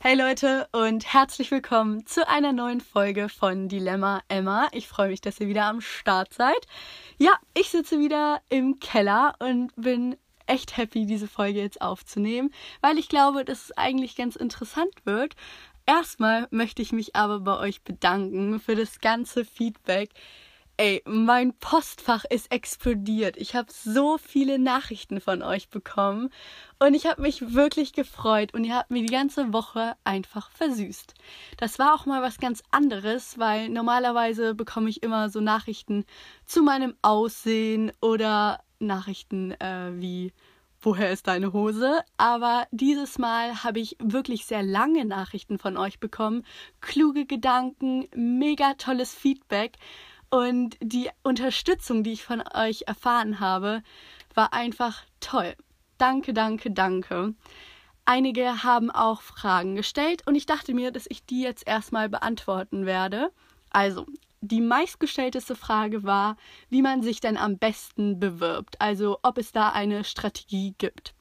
Hey Leute und herzlich willkommen zu einer neuen Folge von Dilemma Emma. Ich freue mich, dass ihr wieder am Start seid. Ja, ich sitze wieder im Keller und bin echt happy, diese Folge jetzt aufzunehmen, weil ich glaube, dass es eigentlich ganz interessant wird. Erstmal möchte ich mich aber bei euch bedanken für das ganze Feedback, Ey, mein Postfach ist explodiert. Ich habe so viele Nachrichten von euch bekommen und ich habe mich wirklich gefreut und ihr habt mir die ganze Woche einfach versüßt. Das war auch mal was ganz anderes, weil normalerweise bekomme ich immer so Nachrichten zu meinem Aussehen oder Nachrichten äh, wie woher ist deine Hose? Aber dieses Mal habe ich wirklich sehr lange Nachrichten von euch bekommen, kluge Gedanken, mega tolles Feedback. Und die Unterstützung, die ich von euch erfahren habe, war einfach toll. Danke, danke, danke. Einige haben auch Fragen gestellt und ich dachte mir, dass ich die jetzt erstmal beantworten werde. Also, die meistgestellteste Frage war, wie man sich denn am besten bewirbt, also ob es da eine Strategie gibt.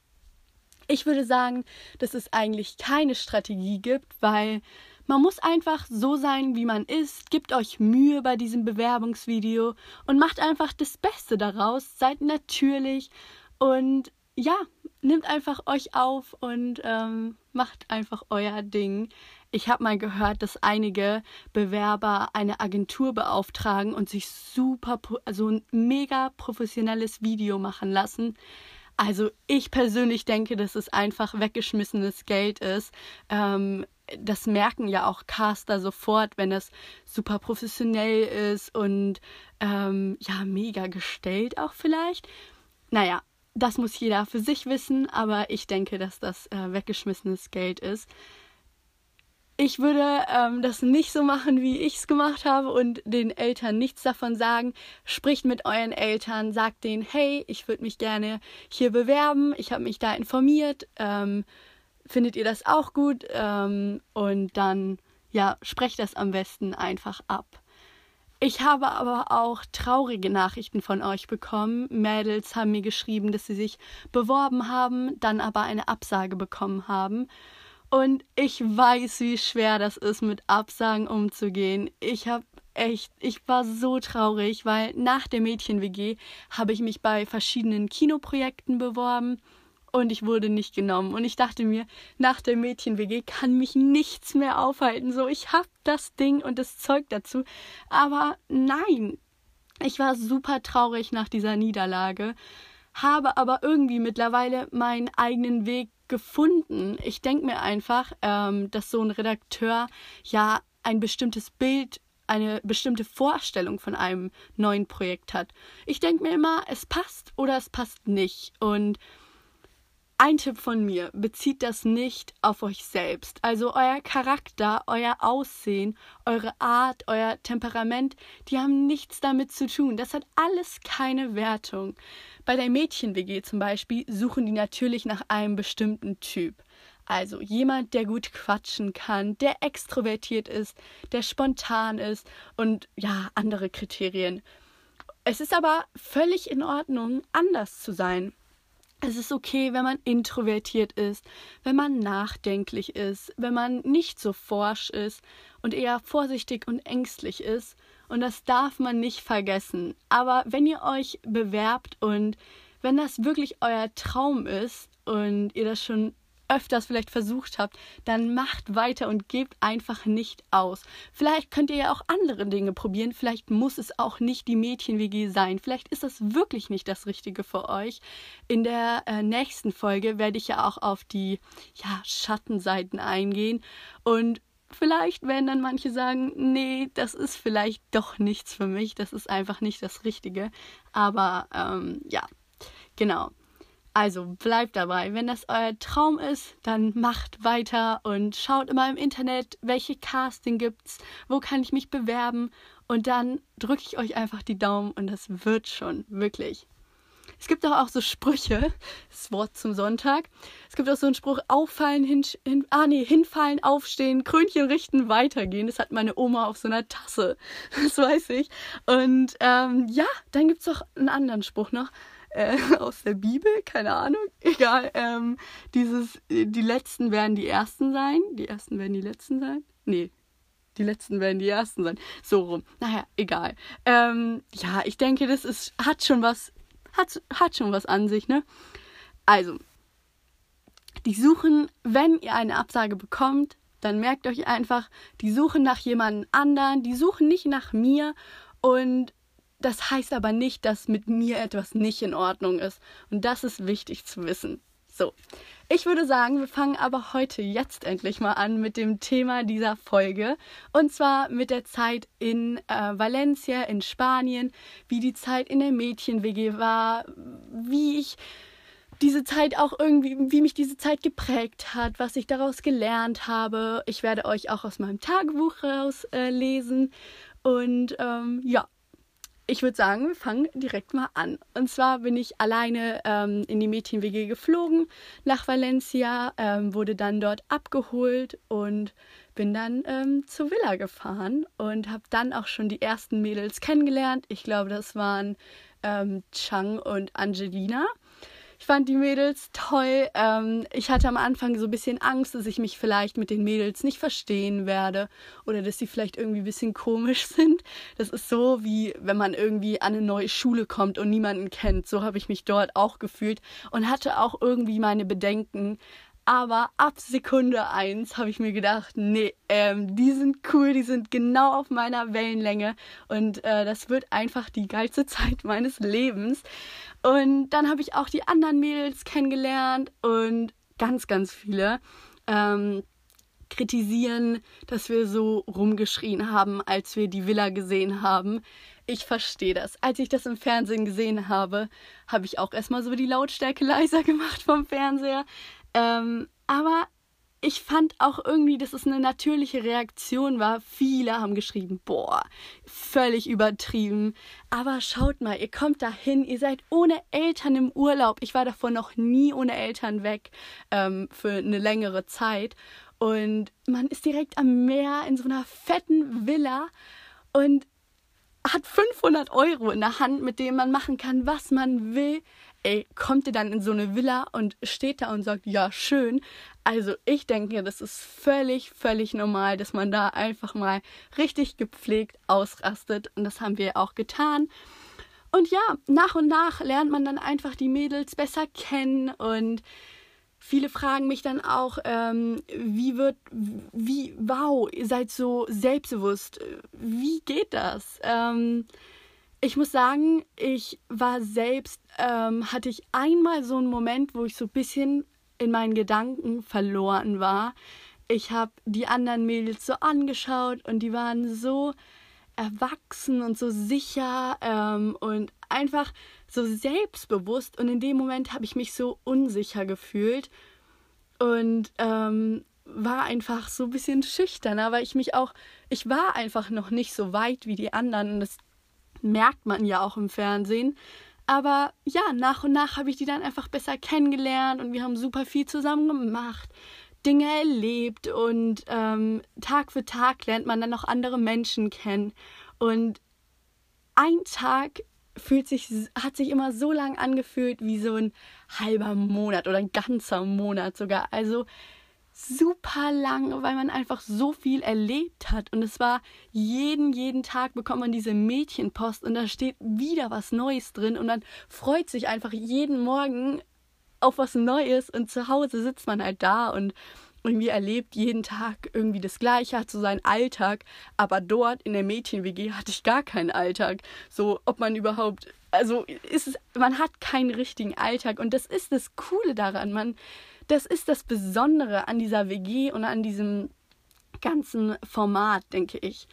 Ich würde sagen, dass es eigentlich keine Strategie gibt, weil man muss einfach so sein, wie man ist, gebt euch Mühe bei diesem Bewerbungsvideo und macht einfach das Beste daraus, seid natürlich und ja, nehmt einfach euch auf und ähm, macht einfach euer Ding. Ich habe mal gehört, dass einige Bewerber eine Agentur beauftragen und sich super, also ein mega professionelles Video machen lassen. Also ich persönlich denke, dass es einfach weggeschmissenes Geld ist. Ähm, das merken ja auch Caster sofort, wenn es super professionell ist und ähm, ja, mega gestellt auch vielleicht. Naja, das muss jeder für sich wissen, aber ich denke, dass das äh, weggeschmissenes Geld ist. Ich würde ähm, das nicht so machen, wie ich es gemacht habe und den Eltern nichts davon sagen. Spricht mit euren Eltern, sagt denen, hey, ich würde mich gerne hier bewerben, ich habe mich da informiert. Ähm, findet ihr das auch gut? Ähm, und dann, ja, sprecht das am besten einfach ab. Ich habe aber auch traurige Nachrichten von euch bekommen. Mädels haben mir geschrieben, dass sie sich beworben haben, dann aber eine Absage bekommen haben. Und ich weiß, wie schwer das ist, mit Absagen umzugehen. Ich habe echt, ich war so traurig, weil nach der Mädchen-WG habe ich mich bei verschiedenen Kinoprojekten beworben und ich wurde nicht genommen. Und ich dachte mir, nach der Mädchen-WG kann mich nichts mehr aufhalten. So, ich hab das Ding und das Zeug dazu. Aber nein, ich war super traurig nach dieser Niederlage, habe aber irgendwie mittlerweile meinen eigenen Weg gefunden. Ich denke mir einfach, ähm, dass so ein Redakteur ja ein bestimmtes Bild eine bestimmte Vorstellung von einem neuen Projekt hat. Ich denke mir immer, es passt oder es passt nicht. Und ein Tipp von mir, bezieht das nicht auf euch selbst. Also euer Charakter, euer Aussehen, eure Art, euer Temperament, die haben nichts damit zu tun. Das hat alles keine Wertung. Bei der Mädchen-WG zum Beispiel suchen die natürlich nach einem bestimmten Typ. Also jemand, der gut quatschen kann, der extrovertiert ist, der spontan ist und ja, andere Kriterien. Es ist aber völlig in Ordnung, anders zu sein. Es ist okay, wenn man introvertiert ist, wenn man nachdenklich ist, wenn man nicht so forsch ist und eher vorsichtig und ängstlich ist. Und das darf man nicht vergessen. Aber wenn ihr euch bewerbt und wenn das wirklich euer Traum ist und ihr das schon öfters vielleicht versucht habt, dann macht weiter und gebt einfach nicht aus. Vielleicht könnt ihr ja auch andere Dinge probieren, vielleicht muss es auch nicht die Mädchen-WG sein, vielleicht ist das wirklich nicht das Richtige für euch. In der äh, nächsten Folge werde ich ja auch auf die ja, Schattenseiten eingehen und Vielleicht werden dann manche sagen, nee, das ist vielleicht doch nichts für mich, das ist einfach nicht das Richtige. Aber ähm, ja, genau. Also bleibt dabei. Wenn das euer Traum ist, dann macht weiter und schaut immer im Internet, welche Casting gibt's, wo kann ich mich bewerben und dann drücke ich euch einfach die Daumen und das wird schon, wirklich. Es gibt auch, so Sprüche, das Wort zum Sonntag. Es gibt auch so einen Spruch, auffallen, hin, hin, ah nee, hinfallen, aufstehen, Krönchen richten, weitergehen. Das hat meine Oma auf so einer Tasse. Das weiß ich. Und ähm, ja, dann gibt es auch einen anderen Spruch noch äh, aus der Bibel, keine Ahnung, egal. Ähm, dieses, die letzten werden die ersten sein, die ersten werden die letzten sein. Nee, die letzten werden die ersten sein. So rum. Naja, egal. Ähm, ja, ich denke, das ist, hat schon was, hat, hat schon was an sich, ne? Also, die suchen, wenn ihr eine Absage bekommt, dann merkt euch einfach, die suchen nach jemand anderen, die suchen nicht nach mir und das heißt aber nicht, dass mit mir etwas nicht in Ordnung ist. Und das ist wichtig zu wissen. So, ich würde sagen, wir fangen aber heute jetzt endlich mal an mit dem Thema dieser Folge. Und zwar mit der Zeit in äh, Valencia, in Spanien, wie die Zeit in der Mädchen-WG war, wie ich diese Zeit auch irgendwie, wie mich diese Zeit geprägt hat, was ich daraus gelernt habe. Ich werde euch auch aus meinem Tagebuch rauslesen. Äh, und ähm, ja, ich würde sagen, wir fangen direkt mal an. Und zwar bin ich alleine ähm, in die Mädchen-WG geflogen nach Valencia, ähm, wurde dann dort abgeholt und bin dann ähm, zur Villa gefahren und habe dann auch schon die ersten Mädels kennengelernt. Ich glaube, das waren ähm, Chang und Angelina. Ich fand die Mädels toll. Ähm, ich hatte am Anfang so ein bisschen Angst, dass ich mich vielleicht mit den Mädels nicht verstehen werde oder dass sie vielleicht irgendwie ein bisschen komisch sind. Das ist so, wie wenn man irgendwie an eine neue Schule kommt und niemanden kennt. So habe ich mich dort auch gefühlt und hatte auch irgendwie meine Bedenken. Aber ab Sekunde eins habe ich mir gedacht, nee, ähm, die sind cool, die sind genau auf meiner Wellenlänge und äh, das wird einfach die geilste Zeit meines Lebens. Und dann habe ich auch die anderen Mädels kennengelernt und ganz, ganz viele ähm, kritisieren, dass wir so rumgeschrien haben, als wir die Villa gesehen haben. Ich verstehe das. Als ich das im Fernsehen gesehen habe, habe ich auch erstmal so die Lautstärke leiser gemacht vom Fernseher. Ähm, aber ich fand auch irgendwie, dass es eine natürliche Reaktion war. Viele haben geschrieben, boah, völlig übertrieben. Aber schaut mal, ihr kommt dahin, ihr seid ohne Eltern im Urlaub. Ich war davor noch nie ohne Eltern weg ähm, für eine längere Zeit. Und man ist direkt am Meer in so einer fetten Villa und hat 500 Euro in der Hand, mit denen man machen kann, was man will ey, kommt ihr dann in so eine Villa und steht da und sagt, ja, schön. Also ich denke, das ist völlig, völlig normal, dass man da einfach mal richtig gepflegt ausrastet. Und das haben wir auch getan. Und ja, nach und nach lernt man dann einfach die Mädels besser kennen und viele fragen mich dann auch, ähm, wie wird, wie, wow, ihr seid so selbstbewusst. Wie geht das? Ähm, ich muss sagen, ich war selbst, ähm, hatte ich einmal so einen Moment, wo ich so ein bisschen in meinen Gedanken verloren war. Ich habe die anderen Mädels so angeschaut und die waren so erwachsen und so sicher ähm, und einfach so selbstbewusst. Und in dem Moment habe ich mich so unsicher gefühlt und ähm, war einfach so ein bisschen schüchtern, aber ich mich auch, ich war einfach noch nicht so weit wie die anderen und das merkt man ja auch im Fernsehen. Aber ja, nach und nach habe ich die dann einfach besser kennengelernt und wir haben super viel zusammen gemacht, Dinge erlebt und ähm, Tag für Tag lernt man dann noch andere Menschen kennen. Und ein Tag fühlt sich, hat sich immer so lang angefühlt wie so ein halber Monat oder ein ganzer Monat sogar. Also super lang, weil man einfach so viel erlebt hat. Und es war jeden, jeden Tag bekommt man diese Mädchenpost und da steht wieder was Neues drin und man freut sich einfach jeden Morgen auf was Neues und zu Hause sitzt man halt da und irgendwie erlebt jeden Tag irgendwie das Gleiche, hat so seinen Alltag, aber dort in der Mädchen-WG hatte ich gar keinen Alltag. So, ob man überhaupt, also ist es, man hat keinen richtigen Alltag und das ist das Coole daran. Man, das ist das Besondere an dieser WG und an diesem ganzen Format, denke ich.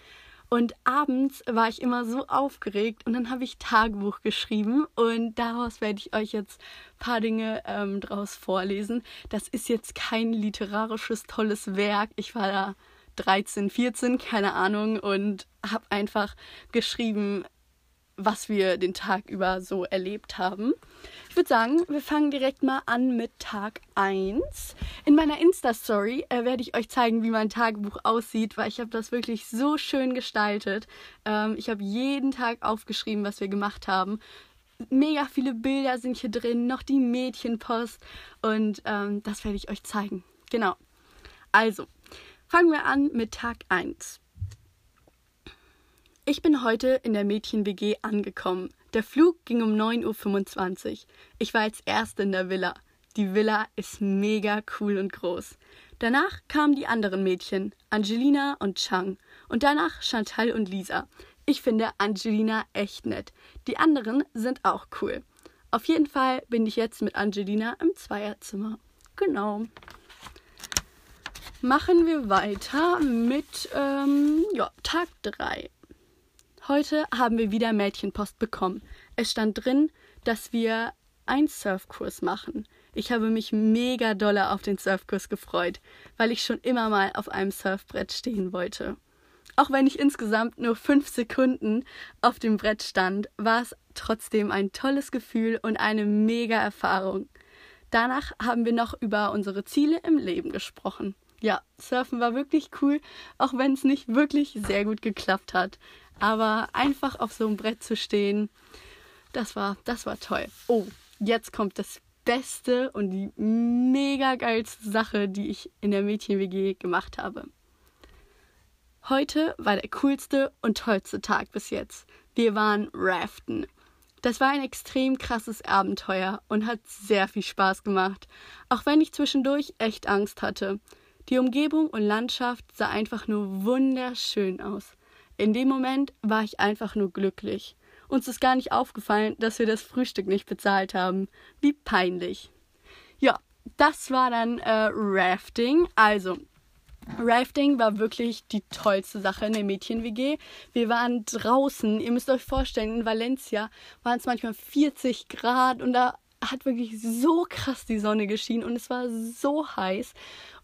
Und abends war ich immer so aufgeregt und dann habe ich Tagebuch geschrieben und daraus werde ich euch jetzt ein paar Dinge ähm, draus vorlesen. Das ist jetzt kein literarisches tolles Werk. Ich war da 13, 14, keine Ahnung und habe einfach geschrieben, was wir den Tag über so erlebt haben. Ich würde sagen, wir fangen direkt mal an mit Tag 1. In meiner Insta-Story äh, werde ich euch zeigen, wie mein Tagebuch aussieht, weil ich habe das wirklich so schön gestaltet. Ähm, ich habe jeden Tag aufgeschrieben, was wir gemacht haben. mega viele Bilder sind hier drin, noch die Mädchenpost und ähm, das werde ich euch zeigen. Genau. Also, fangen wir an mit Tag 1. Ich bin heute in der Mädchen-WG angekommen. Der Flug ging um 9.25 Uhr. Ich war als Erste in der Villa. Die Villa ist mega cool und groß. Danach kamen die anderen Mädchen, Angelina und Chang. Und danach Chantal und Lisa. Ich finde Angelina echt nett. Die anderen sind auch cool. Auf jeden Fall bin ich jetzt mit Angelina im Zweierzimmer. Genau. Machen wir weiter mit ähm, ja, Tag 3. Heute haben wir wieder Mädchenpost bekommen. Es stand drin, dass wir einen Surfkurs machen. Ich habe mich mega dolle auf den Surfkurs gefreut, weil ich schon immer mal auf einem Surfbrett stehen wollte. Auch wenn ich insgesamt nur fünf Sekunden auf dem Brett stand, war es trotzdem ein tolles Gefühl und eine mega Erfahrung. Danach haben wir noch über unsere Ziele im Leben gesprochen. Ja, Surfen war wirklich cool, auch wenn es nicht wirklich sehr gut geklappt hat. Aber einfach auf so einem Brett zu stehen, das war, das war toll. Oh, jetzt kommt das Beste und die mega geilste Sache, die ich in der Mädchen-WG gemacht habe. Heute war der coolste und tollste Tag bis jetzt. Wir waren raften. Das war ein extrem krasses Abenteuer und hat sehr viel Spaß gemacht, auch wenn ich zwischendurch echt Angst hatte. Die Umgebung und Landschaft sah einfach nur wunderschön aus. In dem Moment war ich einfach nur glücklich. Uns ist gar nicht aufgefallen, dass wir das Frühstück nicht bezahlt haben. Wie peinlich. Ja, das war dann äh, Rafting. Also, Rafting war wirklich die tollste Sache in der Mädchen-WG. Wir waren draußen. Ihr müsst euch vorstellen, in Valencia waren es manchmal 40 Grad und da hat wirklich so krass die Sonne geschienen und es war so heiß.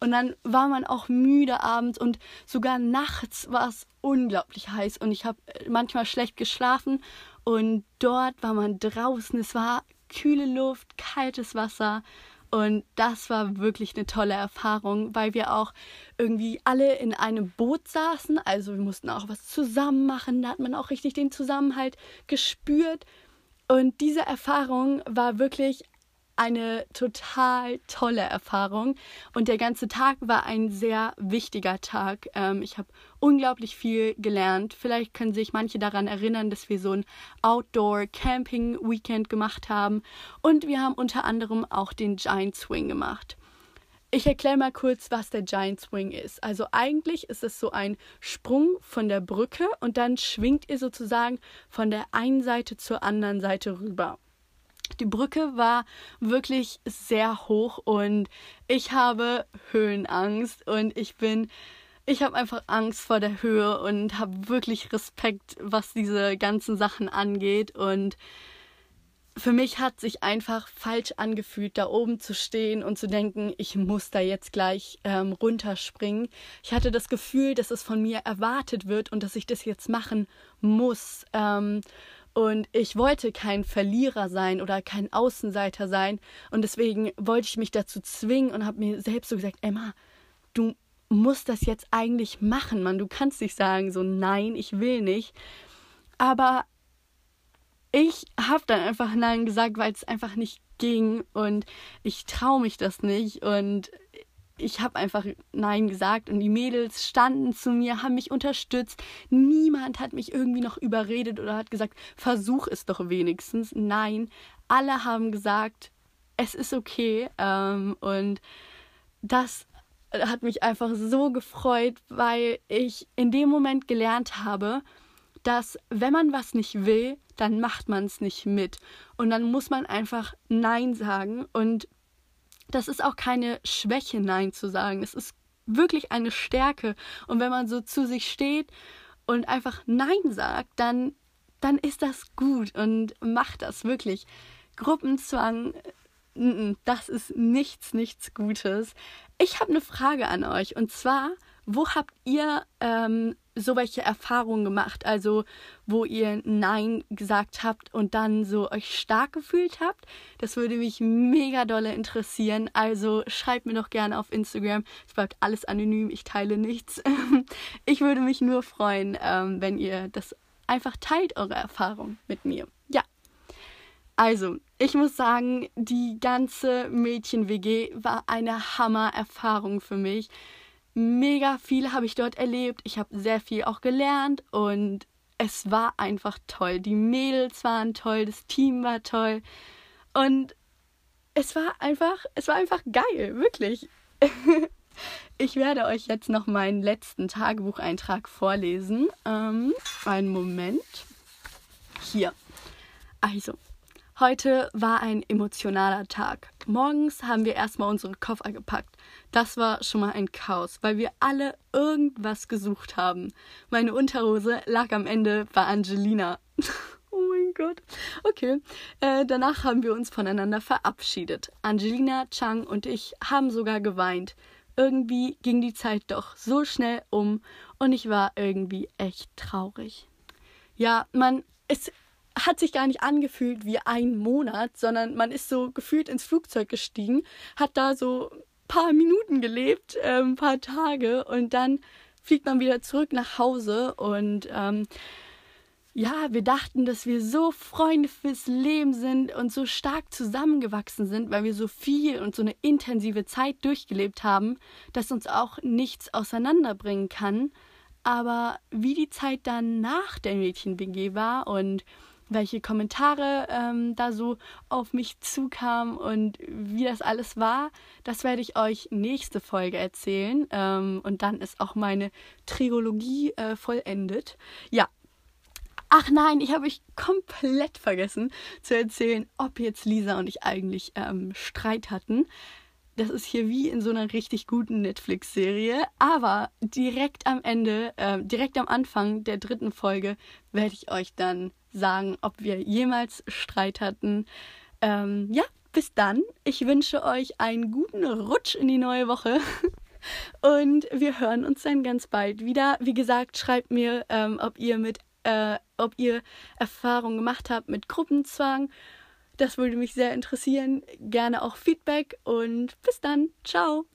Und dann war man auch müde abends und sogar nachts war es unglaublich heiß und ich habe manchmal schlecht geschlafen und dort war man draußen. Es war kühle Luft, kaltes Wasser und das war wirklich eine tolle Erfahrung, weil wir auch irgendwie alle in einem Boot saßen. Also wir mussten auch was zusammen machen. Da hat man auch richtig den Zusammenhalt gespürt. Und diese Erfahrung war wirklich eine total tolle Erfahrung und der ganze Tag war ein sehr wichtiger Tag. Ähm, ich habe unglaublich viel gelernt. Vielleicht können sich manche daran erinnern, dass wir so ein Outdoor-Camping-Weekend gemacht haben und wir haben unter anderem auch den Giant Swing gemacht. Ich erkläre mal kurz, was der Giant Swing ist. Also eigentlich ist es so ein Sprung von der Brücke und dann schwingt ihr sozusagen von der einen Seite zur anderen Seite rüber. Die Brücke war wirklich sehr hoch und ich habe Höhenangst und ich bin ich habe einfach Angst vor der Höhe und habe wirklich Respekt, was diese ganzen Sachen angeht und für mich hat sich einfach falsch angefühlt, da oben zu stehen und zu denken, ich muss da jetzt gleich ähm, runterspringen. Ich hatte das Gefühl, dass es von mir erwartet wird und dass ich das jetzt machen muss. Ähm, und ich wollte kein Verlierer sein oder kein Außenseiter sein. Und deswegen wollte ich mich dazu zwingen und habe mir selbst so gesagt, Emma, du musst das jetzt eigentlich machen, Mann. Du kannst nicht sagen, so nein, ich will nicht. Aber ich habe dann einfach Nein gesagt, weil es einfach nicht ging und ich traue mich das nicht und ich habe einfach Nein gesagt und die Mädels standen zu mir, haben mich unterstützt. Niemand hat mich irgendwie noch überredet oder hat gesagt, versuch es doch wenigstens. Nein, alle haben gesagt, es ist okay. Ähm, und das hat mich einfach so gefreut, weil ich in dem Moment gelernt habe, dass wenn man was nicht will, dann macht man es nicht mit. Und dann muss man einfach Nein sagen und das ist auch keine Schwäche, Nein zu sagen. Es ist wirklich eine Stärke. Und wenn man so zu sich steht und einfach Nein sagt, dann, dann ist das gut und macht das wirklich. Gruppenzwang, das ist nichts, nichts Gutes. Ich habe eine Frage an euch und zwar, wo habt ihr ähm, so welche Erfahrungen gemacht? Also, wo ihr Nein gesagt habt und dann so euch stark gefühlt habt? Das würde mich mega dolle interessieren. Also, schreibt mir doch gerne auf Instagram. Es bleibt alles anonym, ich teile nichts. ich würde mich nur freuen, ähm, wenn ihr das einfach teilt, eure Erfahrung mit mir. Ja. Also, ich muss sagen, die ganze Mädchen-WG war eine Hammer-Erfahrung für mich. Mega viel habe ich dort erlebt. Ich habe sehr viel auch gelernt und es war einfach toll. Die Mädels waren toll, das Team war toll und es war einfach, es war einfach geil, wirklich. ich werde euch jetzt noch meinen letzten Tagebucheintrag vorlesen. Ähm, einen Moment. Hier. Also, Heute war ein emotionaler Tag. Morgens haben wir erstmal unsere Koffer gepackt. Das war schon mal ein Chaos, weil wir alle irgendwas gesucht haben. Meine Unterhose lag am Ende bei Angelina. oh mein Gott. Okay. Äh, danach haben wir uns voneinander verabschiedet. Angelina, Chang und ich haben sogar geweint. Irgendwie ging die Zeit doch so schnell um und ich war irgendwie echt traurig. Ja, man, es hat sich gar nicht angefühlt wie ein Monat, sondern man ist so gefühlt ins Flugzeug gestiegen, hat da so ein paar Minuten gelebt, äh, ein paar Tage und dann fliegt man wieder zurück nach Hause und ähm, ja, wir dachten, dass wir so Freunde fürs Leben sind und so stark zusammengewachsen sind, weil wir so viel und so eine intensive Zeit durchgelebt haben, dass uns auch nichts auseinanderbringen kann. Aber wie die Zeit dann nach der Mädchen-WG war und welche Kommentare ähm, da so auf mich zukamen und wie das alles war, das werde ich euch nächste Folge erzählen. Ähm, und dann ist auch meine Trilogie äh, vollendet. Ja. Ach nein, ich habe euch komplett vergessen zu erzählen, ob jetzt Lisa und ich eigentlich ähm, Streit hatten das ist hier wie in so einer richtig guten Netflix-Serie. Aber direkt am Ende, äh, direkt am Anfang der dritten Folge werde ich euch dann sagen, ob wir jemals Streit hatten. Ähm, ja, bis dann. Ich wünsche euch einen guten Rutsch in die neue Woche. Und wir hören uns dann ganz bald wieder. Wie gesagt, schreibt mir, ähm, ob ihr mit, äh, ob ihr Erfahrungen gemacht habt mit Gruppenzwang das würde mich sehr interessieren. Gerne auch Feedback und bis dann. Ciao.